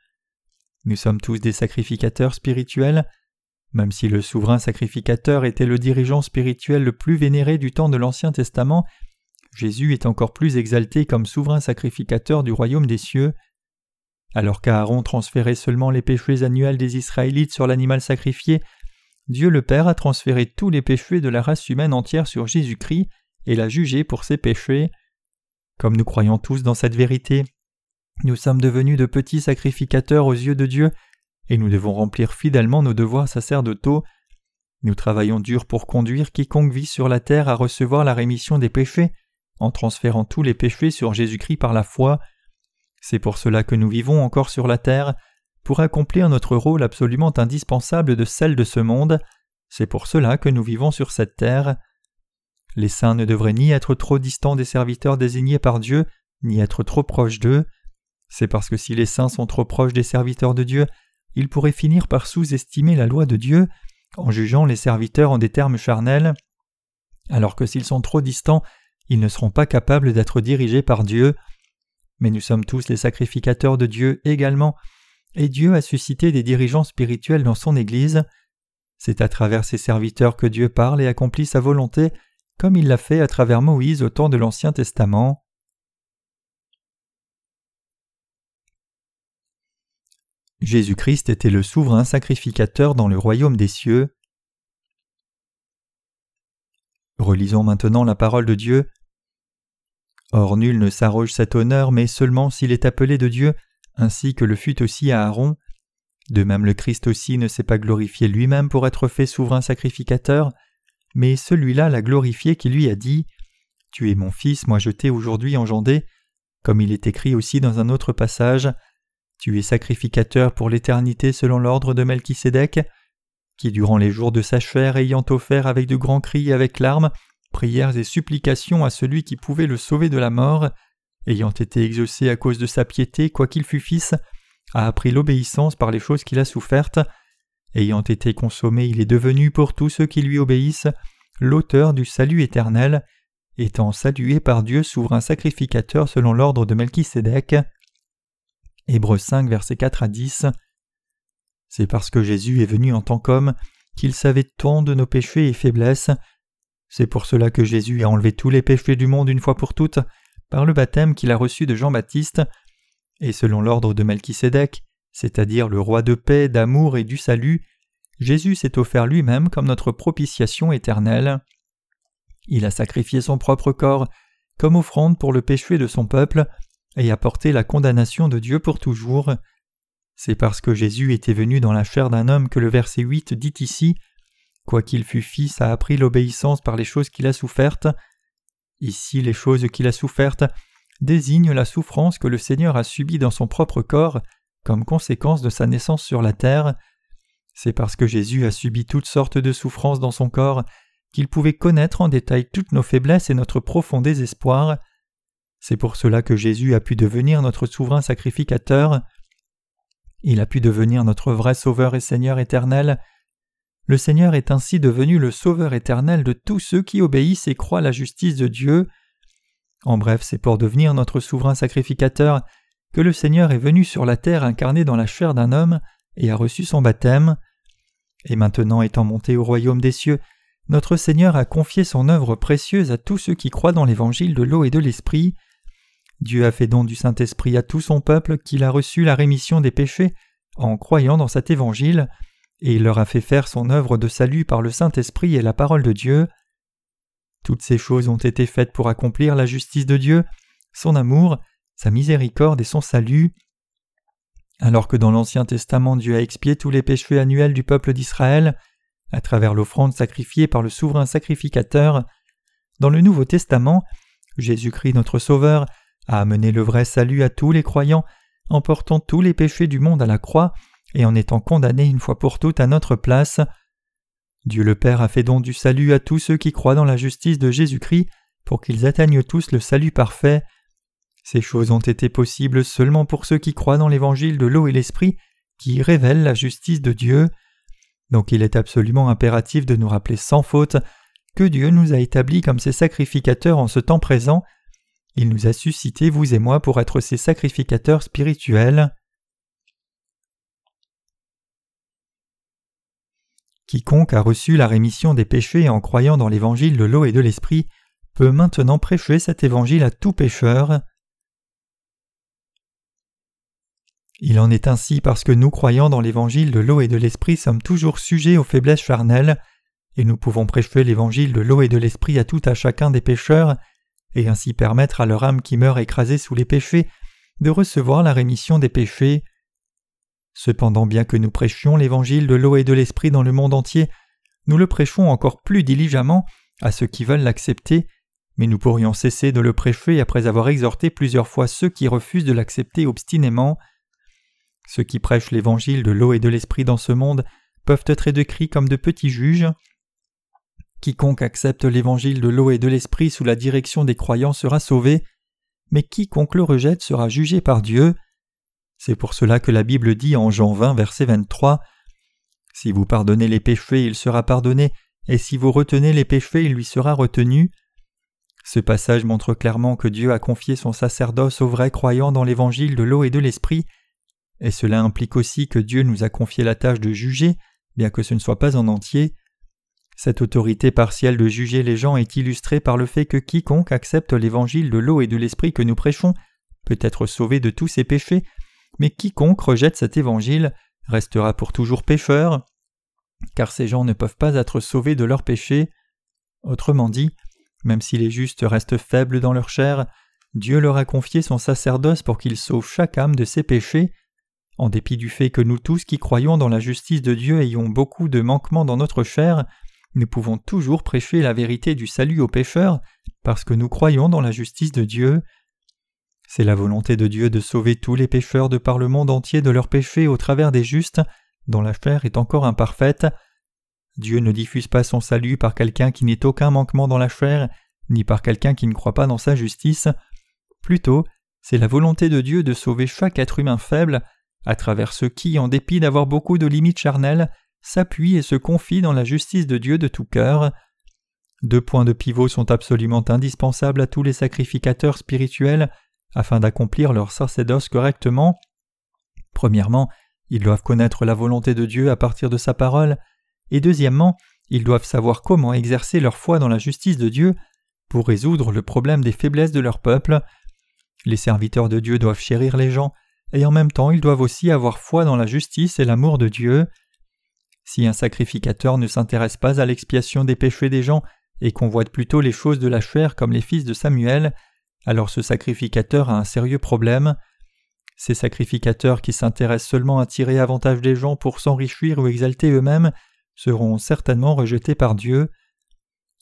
Speaker 1: Nous sommes tous des sacrificateurs spirituels, même si le souverain sacrificateur était le dirigeant spirituel le plus vénéré du temps de l'Ancien Testament, Jésus est encore plus exalté comme souverain sacrificateur du royaume des cieux. Alors qu'Aaron transférait seulement les péchés annuels des Israélites sur l'animal sacrifié, Dieu le Père a transféré tous les péchés de la race humaine entière sur Jésus-Christ et l'a jugé pour ses péchés. Comme nous croyons tous dans cette vérité, nous sommes devenus de petits sacrificateurs aux yeux de Dieu, et nous devons remplir fidèlement nos devoirs sacerdotaux. Nous travaillons dur pour conduire quiconque vit sur la terre à recevoir la rémission des péchés, en transférant tous les péchés sur Jésus-Christ par la foi. C'est pour cela que nous vivons encore sur la terre, pour accomplir notre rôle absolument indispensable de celle de ce monde. C'est pour cela que nous vivons sur cette terre. Les saints ne devraient ni être trop distants des serviteurs désignés par Dieu, ni être trop proches d'eux. C'est parce que si les saints sont trop proches des serviteurs de Dieu, il pourrait finir par sous-estimer la loi de Dieu en jugeant les serviteurs en des termes charnels, alors que s'ils sont trop distants, ils ne seront pas capables d'être dirigés par Dieu. Mais nous sommes tous les sacrificateurs de Dieu également, et Dieu a suscité des dirigeants spirituels dans son Église. C'est à travers ses serviteurs que Dieu parle et accomplit sa volonté, comme il l'a fait à travers Moïse au temps de l'Ancien Testament. Jésus-Christ était le souverain sacrificateur dans le royaume des cieux. Relisons maintenant la parole de Dieu. Or nul ne s'arroge cet honneur, mais seulement s'il est appelé de Dieu, ainsi que le fut aussi à Aaron. De même le Christ aussi ne s'est pas glorifié lui-même pour être fait souverain sacrificateur, mais celui-là l'a glorifié qui lui a dit Tu es mon fils, moi je t'ai aujourd'hui engendré, comme il est écrit aussi dans un autre passage Tu es sacrificateur pour l'éternité selon l'ordre de Melchisédek, qui durant les jours de sa chair ayant offert avec de grands cris et avec larmes, prières et supplications à celui qui pouvait le sauver de la mort, ayant été exaucé à cause de sa piété, quoiqu'il fût fils, a appris l'obéissance par les choses qu'il a souffertes. Ayant été consommé, il est devenu pour tous ceux qui lui obéissent l'auteur du salut éternel, étant salué par Dieu souverain sacrificateur selon l'ordre de Melchisédek. Hébreux 5, versets 4 à 10. C'est parce que Jésus est venu en tant qu'homme qu'il savait tant de nos péchés et faiblesses. C'est pour cela que Jésus a enlevé tous les péchés du monde une fois pour toutes par le baptême qu'il a reçu de Jean-Baptiste, et selon l'ordre de Melchisédek, c'est-à-dire le roi de paix, d'amour et du salut, Jésus s'est offert lui-même comme notre propitiation éternelle. Il a sacrifié son propre corps comme offrande pour le péché de son peuple et a porté la condamnation de Dieu pour toujours. C'est parce que Jésus était venu dans la chair d'un homme que le verset 8 dit ici Quoiqu'il fût fils, a appris l'obéissance par les choses qu'il a souffertes. Ici, les choses qu'il a souffertes désignent la souffrance que le Seigneur a subie dans son propre corps comme conséquence de sa naissance sur la terre. C'est parce que Jésus a subi toutes sortes de souffrances dans son corps qu'il pouvait connaître en détail toutes nos faiblesses et notre profond désespoir. C'est pour cela que Jésus a pu devenir notre souverain sacrificateur. Il a pu devenir notre vrai Sauveur et Seigneur éternel. Le Seigneur est ainsi devenu le Sauveur éternel de tous ceux qui obéissent et croient la justice de Dieu. En bref, c'est pour devenir notre souverain sacrificateur que le Seigneur est venu sur la terre incarné dans la chair d'un homme et a reçu son baptême. Et maintenant étant monté au royaume des cieux, notre Seigneur a confié son œuvre précieuse à tous ceux qui croient dans l'évangile de l'eau et de l'esprit. Dieu a fait don du Saint-Esprit à tout son peuple qu'il a reçu la rémission des péchés en croyant dans cet évangile et il leur a fait faire son œuvre de salut par le Saint-Esprit et la parole de Dieu. Toutes ces choses ont été faites pour accomplir la justice de Dieu, son amour, sa miséricorde et son salut. Alors que dans l'Ancien Testament Dieu a expié tous les péchés annuels du peuple d'Israël, à travers l'offrande sacrifiée par le souverain sacrificateur, dans le Nouveau Testament, Jésus-Christ notre Sauveur a amené le vrai salut à tous les croyants en portant tous les péchés du monde à la croix et en étant condamné une fois pour toutes à notre place. Dieu le Père a fait don du salut à tous ceux qui croient dans la justice de Jésus-Christ pour qu'ils atteignent tous le salut parfait. Ces choses ont été possibles seulement pour ceux qui croient dans l'évangile de l'eau et l'esprit qui révèle la justice de Dieu. Donc il est absolument impératif de nous rappeler sans faute que Dieu nous a établis comme ses sacrificateurs en ce temps présent. Il nous a suscité, vous et moi, pour être ses sacrificateurs spirituels. Quiconque a reçu la rémission des péchés en croyant dans l'évangile de l'eau et de l'esprit peut maintenant prêcher cet évangile à tout pécheur. Il en est ainsi parce que nous croyant dans l'évangile de l'eau et de l'esprit sommes toujours sujets aux faiblesses charnelles, et nous pouvons prêcher l'évangile de l'eau et de l'esprit à tout à chacun des pécheurs, et ainsi permettre à leur âme qui meurt écrasée sous les péchés de recevoir la rémission des péchés. Cependant, bien que nous prêchions l'évangile de l'eau et de l'esprit dans le monde entier, nous le prêchons encore plus diligemment à ceux qui veulent l'accepter, mais nous pourrions cesser de le prêcher après avoir exhorté plusieurs fois ceux qui refusent de l'accepter obstinément. Ceux qui prêchent l'évangile de l'eau et de l'esprit dans ce monde peuvent être décrits comme de petits juges. Quiconque accepte l'évangile de l'eau et de l'esprit sous la direction des croyants sera sauvé, mais quiconque le rejette sera jugé par Dieu. C'est pour cela que la Bible dit en Jean 20, verset 23 Si vous pardonnez les péchés, il sera pardonné, et si vous retenez les péchés, il lui sera retenu. Ce passage montre clairement que Dieu a confié son sacerdoce aux vrais croyants dans l'évangile de l'eau et de l'esprit, et cela implique aussi que Dieu nous a confié la tâche de juger, bien que ce ne soit pas en entier. Cette autorité partielle de juger les gens est illustrée par le fait que quiconque accepte l'évangile de l'eau et de l'esprit que nous prêchons peut être sauvé de tous ses péchés, mais quiconque rejette cet évangile restera pour toujours pécheur, car ces gens ne peuvent pas être sauvés de leurs péchés. Autrement dit, même si les justes restent faibles dans leur chair, Dieu leur a confié son sacerdoce pour qu'il sauve chaque âme de ses péchés. En dépit du fait que nous tous qui croyons dans la justice de Dieu ayons beaucoup de manquements dans notre chair, nous pouvons toujours prêcher la vérité du salut aux pécheurs parce que nous croyons dans la justice de Dieu. C'est la volonté de Dieu de sauver tous les pécheurs de par le monde entier de leurs péchés au travers des justes, dont la chair est encore imparfaite. Dieu ne diffuse pas son salut par quelqu'un qui n'ait aucun manquement dans la chair, ni par quelqu'un qui ne croit pas dans sa justice. Plutôt, c'est la volonté de Dieu de sauver chaque être humain faible, à travers ceux qui, en dépit d'avoir beaucoup de limites charnelles, s'appuient et se confient dans la justice de Dieu de tout cœur. Deux points de pivot sont absolument indispensables à tous les sacrificateurs spirituels afin d'accomplir leur sacerdoce correctement. Premièrement, ils doivent connaître la volonté de Dieu à partir de sa parole, et deuxièmement, ils doivent savoir comment exercer leur foi dans la justice de Dieu pour résoudre le problème des faiblesses de leur peuple. Les serviteurs de Dieu doivent chérir les gens, et en même temps ils doivent aussi avoir foi dans la justice et l'amour de Dieu. Si un sacrificateur ne s'intéresse pas à l'expiation des péchés des gens et convoite plutôt les choses de la chair comme les fils de Samuel, alors ce sacrificateur a un sérieux problème. Ces sacrificateurs qui s'intéressent seulement à tirer avantage des gens pour s'enrichir ou exalter eux-mêmes seront certainement rejetés par Dieu.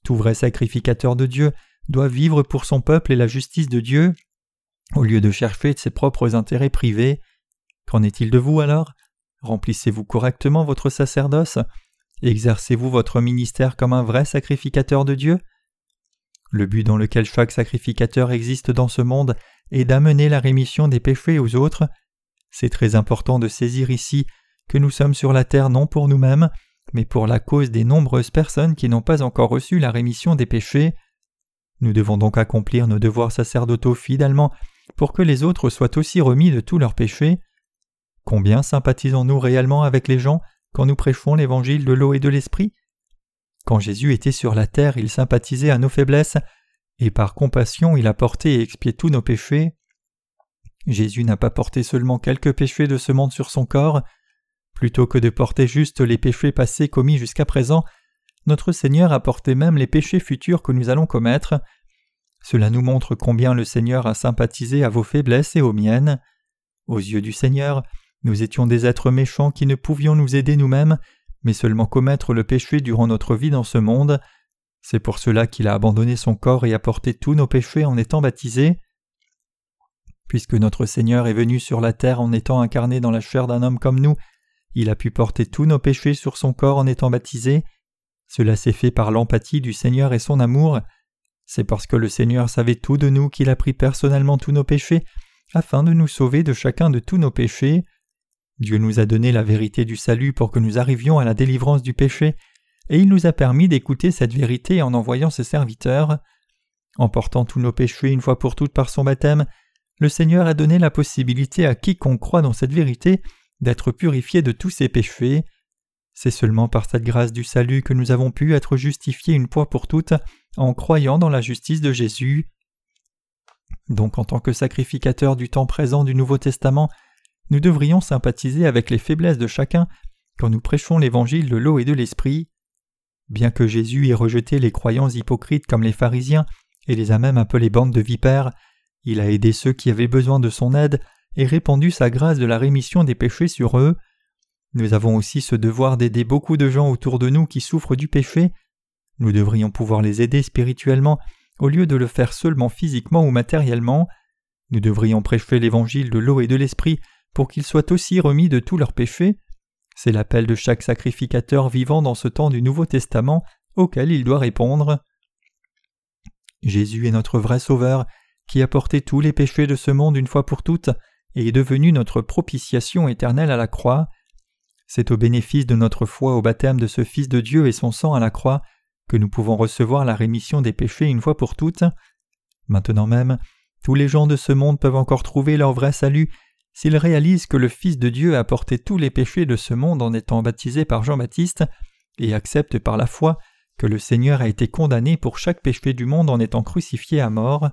Speaker 1: Tout vrai sacrificateur de Dieu doit vivre pour son peuple et la justice de Dieu, au lieu de chercher ses propres intérêts privés. Qu'en est-il de vous alors? Remplissez-vous correctement votre sacerdoce? Exercez-vous votre ministère comme un vrai sacrificateur de Dieu? Le but dans lequel chaque sacrificateur existe dans ce monde est d'amener la rémission des péchés aux autres. C'est très important de saisir ici que nous sommes sur la terre non pour nous-mêmes, mais pour la cause des nombreuses personnes qui n'ont pas encore reçu la rémission des péchés. Nous devons donc accomplir nos devoirs sacerdotaux fidèlement pour que les autres soient aussi remis de tous leurs péchés. Combien sympathisons-nous réellement avec les gens quand nous prêchons l'évangile de l'eau et de l'esprit? Quand Jésus était sur la terre, il sympathisait à nos faiblesses, et par compassion il a porté et expié tous nos péchés. Jésus n'a pas porté seulement quelques péchés de ce monde sur son corps, plutôt que de porter juste les péchés passés commis jusqu'à présent, notre Seigneur a porté même les péchés futurs que nous allons commettre. Cela nous montre combien le Seigneur a sympathisé à vos faiblesses et aux miennes. Aux yeux du Seigneur, nous étions des êtres méchants qui ne pouvions nous aider nous-mêmes, mais seulement commettre le péché durant notre vie dans ce monde. C'est pour cela qu'il a abandonné son corps et a porté tous nos péchés en étant baptisé. Puisque notre Seigneur est venu sur la terre en étant incarné dans la chair d'un homme comme nous, il a pu porter tous nos péchés sur son corps en étant baptisé. Cela s'est fait par l'empathie du Seigneur et son amour. C'est parce que le Seigneur savait tout de nous qu'il a pris personnellement tous nos péchés, afin de nous sauver de chacun de tous nos péchés. Dieu nous a donné la vérité du salut pour que nous arrivions à la délivrance du péché, et il nous a permis d'écouter cette vérité en envoyant ses serviteurs. En portant tous nos péchés une fois pour toutes par son baptême, le Seigneur a donné la possibilité à quiconque croit dans cette vérité d'être purifié de tous ses péchés. C'est seulement par cette grâce du salut que nous avons pu être justifiés une fois pour toutes en croyant dans la justice de Jésus. Donc en tant que sacrificateur du temps présent du Nouveau Testament, nous devrions sympathiser avec les faiblesses de chacun quand nous prêchons l'évangile de l'eau et de l'esprit. Bien que Jésus ait rejeté les croyants hypocrites comme les pharisiens et les a même appelés bandes de vipères, il a aidé ceux qui avaient besoin de son aide et répandu sa grâce de la rémission des péchés sur eux. Nous avons aussi ce devoir d'aider beaucoup de gens autour de nous qui souffrent du péché. Nous devrions pouvoir les aider spirituellement au lieu de le faire seulement physiquement ou matériellement. Nous devrions prêcher l'évangile de l'eau et de l'esprit pour qu'ils soient aussi remis de tous leurs péchés. C'est l'appel de chaque sacrificateur vivant dans ce temps du Nouveau Testament auquel il doit répondre. Jésus est notre vrai Sauveur, qui a porté tous les péchés de ce monde une fois pour toutes, et est devenu notre propitiation éternelle à la croix. C'est au bénéfice de notre foi au baptême de ce Fils de Dieu et son sang à la croix que nous pouvons recevoir la rémission des péchés une fois pour toutes. Maintenant même, tous les gens de ce monde peuvent encore trouver leur vrai salut s'ils réalisent que le Fils de Dieu a porté tous les péchés de ce monde en étant baptisé par Jean-Baptiste et acceptent par la foi que le Seigneur a été condamné pour chaque péché du monde en étant crucifié à mort.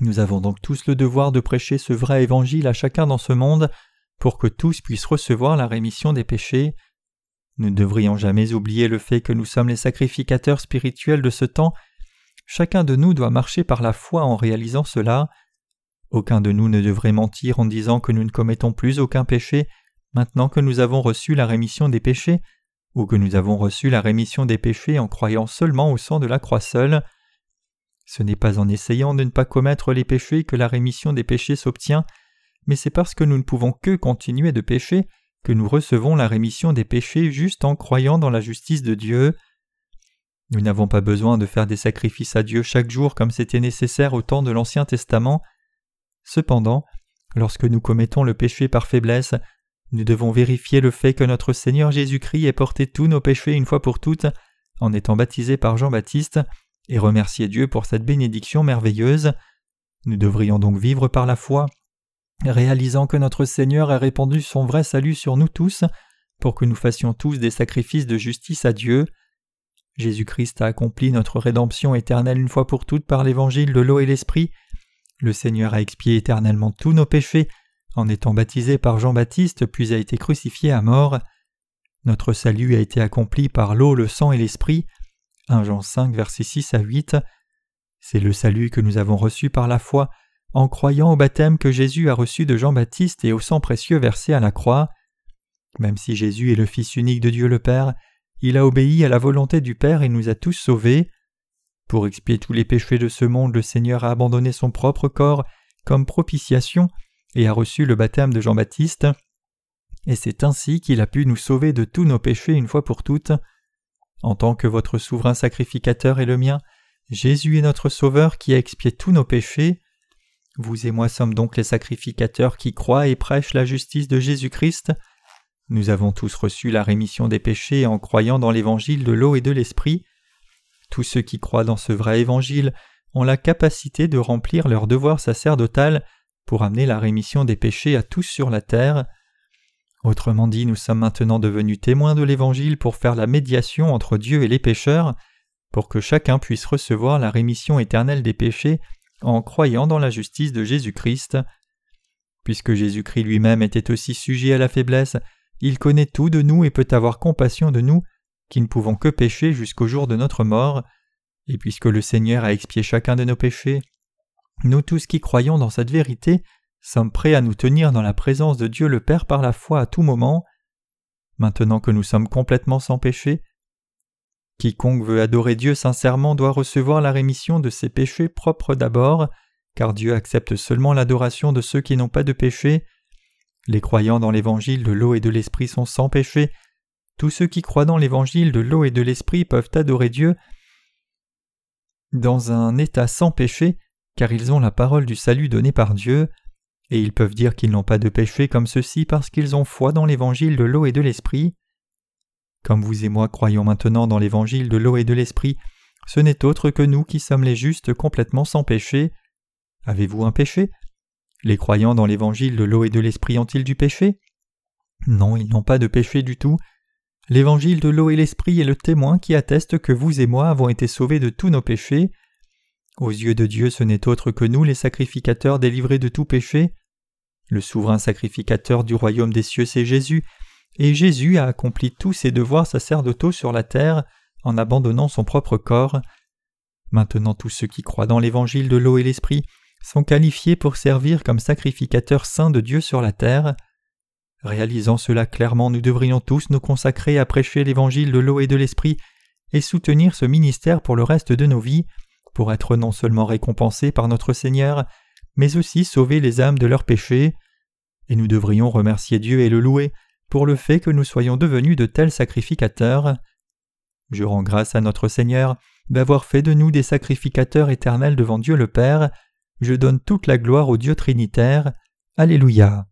Speaker 1: Nous avons donc tous le devoir de prêcher ce vrai évangile à chacun dans ce monde pour que tous puissent recevoir la rémission des péchés. Nous ne devrions jamais oublier le fait que nous sommes les sacrificateurs spirituels de ce temps. Chacun de nous doit marcher par la foi en réalisant cela. Aucun de nous ne devrait mentir en disant que nous ne commettons plus aucun péché maintenant que nous avons reçu la rémission des péchés, ou que nous avons reçu la rémission des péchés en croyant seulement au sang de la croix seule. Ce n'est pas en essayant de ne pas commettre les péchés que la rémission des péchés s'obtient, mais c'est parce que nous ne pouvons que continuer de pécher que nous recevons la rémission des péchés juste en croyant dans la justice de Dieu. Nous n'avons pas besoin de faire des sacrifices à Dieu chaque jour comme c'était nécessaire au temps de l'Ancien Testament. Cependant, lorsque nous commettons le péché par faiblesse, nous devons vérifier le fait que notre Seigneur Jésus-Christ ait porté tous nos péchés une fois pour toutes en étant baptisé par Jean-Baptiste et remercier Dieu pour cette bénédiction merveilleuse. Nous devrions donc vivre par la foi, réalisant que notre Seigneur a répandu son vrai salut sur nous tous, pour que nous fassions tous des sacrifices de justice à Dieu. Jésus-Christ a accompli notre rédemption éternelle une fois pour toutes par l'évangile de l'eau et l'esprit. Le Seigneur a expié éternellement tous nos péchés en étant baptisé par Jean-Baptiste puis a été crucifié à mort. Notre salut a été accompli par l'eau, le sang et l'esprit. 1 Jean 5, versets 6 à 8. C'est le salut que nous avons reçu par la foi, en croyant au baptême que Jésus a reçu de Jean-Baptiste et au sang précieux versé à la croix. Même si Jésus est le Fils unique de Dieu le Père, il a obéi à la volonté du Père et nous a tous sauvés. Pour expier tous les péchés de ce monde, le Seigneur a abandonné son propre corps comme propitiation et a reçu le baptême de Jean-Baptiste, et c'est ainsi qu'il a pu nous sauver de tous nos péchés une fois pour toutes. En tant que votre souverain sacrificateur et le mien, Jésus est notre Sauveur qui a expié tous nos péchés. Vous et moi sommes donc les sacrificateurs qui croient et prêchent la justice de Jésus-Christ. Nous avons tous reçu la rémission des péchés en croyant dans l'évangile de l'eau et de l'esprit. Tous ceux qui croient dans ce vrai évangile ont la capacité de remplir leur devoir sacerdotal pour amener la rémission des péchés à tous sur la terre. Autrement dit, nous sommes maintenant devenus témoins de l'Évangile pour faire la médiation entre Dieu et les pécheurs, pour que chacun puisse recevoir la rémission éternelle des péchés en croyant dans la justice de Jésus-Christ. Puisque Jésus-Christ lui-même était aussi sujet à la faiblesse, il connaît tout de nous et peut avoir compassion de nous, qui ne pouvons que pécher jusqu'au jour de notre mort, et puisque le Seigneur a expié chacun de nos péchés, nous tous qui croyons dans cette vérité sommes prêts à nous tenir dans la présence de Dieu le Père par la foi à tout moment. Maintenant que nous sommes complètement sans péché, quiconque veut adorer Dieu sincèrement doit recevoir la rémission de ses péchés propres d'abord, car Dieu accepte seulement l'adoration de ceux qui n'ont pas de péché. Les croyants dans l'évangile de l'eau et de l'esprit sont sans péché. Tous ceux qui croient dans l'évangile de l'eau et de l'esprit peuvent adorer Dieu dans un état sans péché, car ils ont la parole du salut donnée par Dieu et ils peuvent dire qu'ils n'ont pas de péché comme ceci parce qu'ils ont foi dans l'évangile de l'eau et de l'esprit. Comme vous et moi croyons maintenant dans l'évangile de l'eau et de l'esprit, ce n'est autre que nous qui sommes les justes complètement sans péché. Avez-vous un péché? Les croyants dans l'évangile de l'eau et de l'esprit ont-ils du péché? Non, ils n'ont pas de péché du tout. L'évangile de l'eau et l'esprit est le témoin qui atteste que vous et moi avons été sauvés de tous nos péchés. Aux yeux de Dieu, ce n'est autre que nous, les sacrificateurs délivrés de tout péché. Le souverain sacrificateur du royaume des cieux, c'est Jésus, et Jésus a accompli tous ses devoirs sacerdotaux sur la terre en abandonnant son propre corps. Maintenant tous ceux qui croient dans l'évangile de l'eau et l'esprit sont qualifiés pour servir comme sacrificateurs saints de Dieu sur la terre. Réalisant cela clairement, nous devrions tous nous consacrer à prêcher l'évangile de l'eau et de l'esprit et soutenir ce ministère pour le reste de nos vies pour être non seulement récompensés par notre Seigneur, mais aussi sauver les âmes de leurs péchés. Et nous devrions remercier Dieu et le louer pour le fait que nous soyons devenus de tels sacrificateurs. Je rends grâce à notre Seigneur d'avoir fait de nous des sacrificateurs éternels devant Dieu le Père. Je donne toute la gloire au Dieu Trinitaire. Alléluia.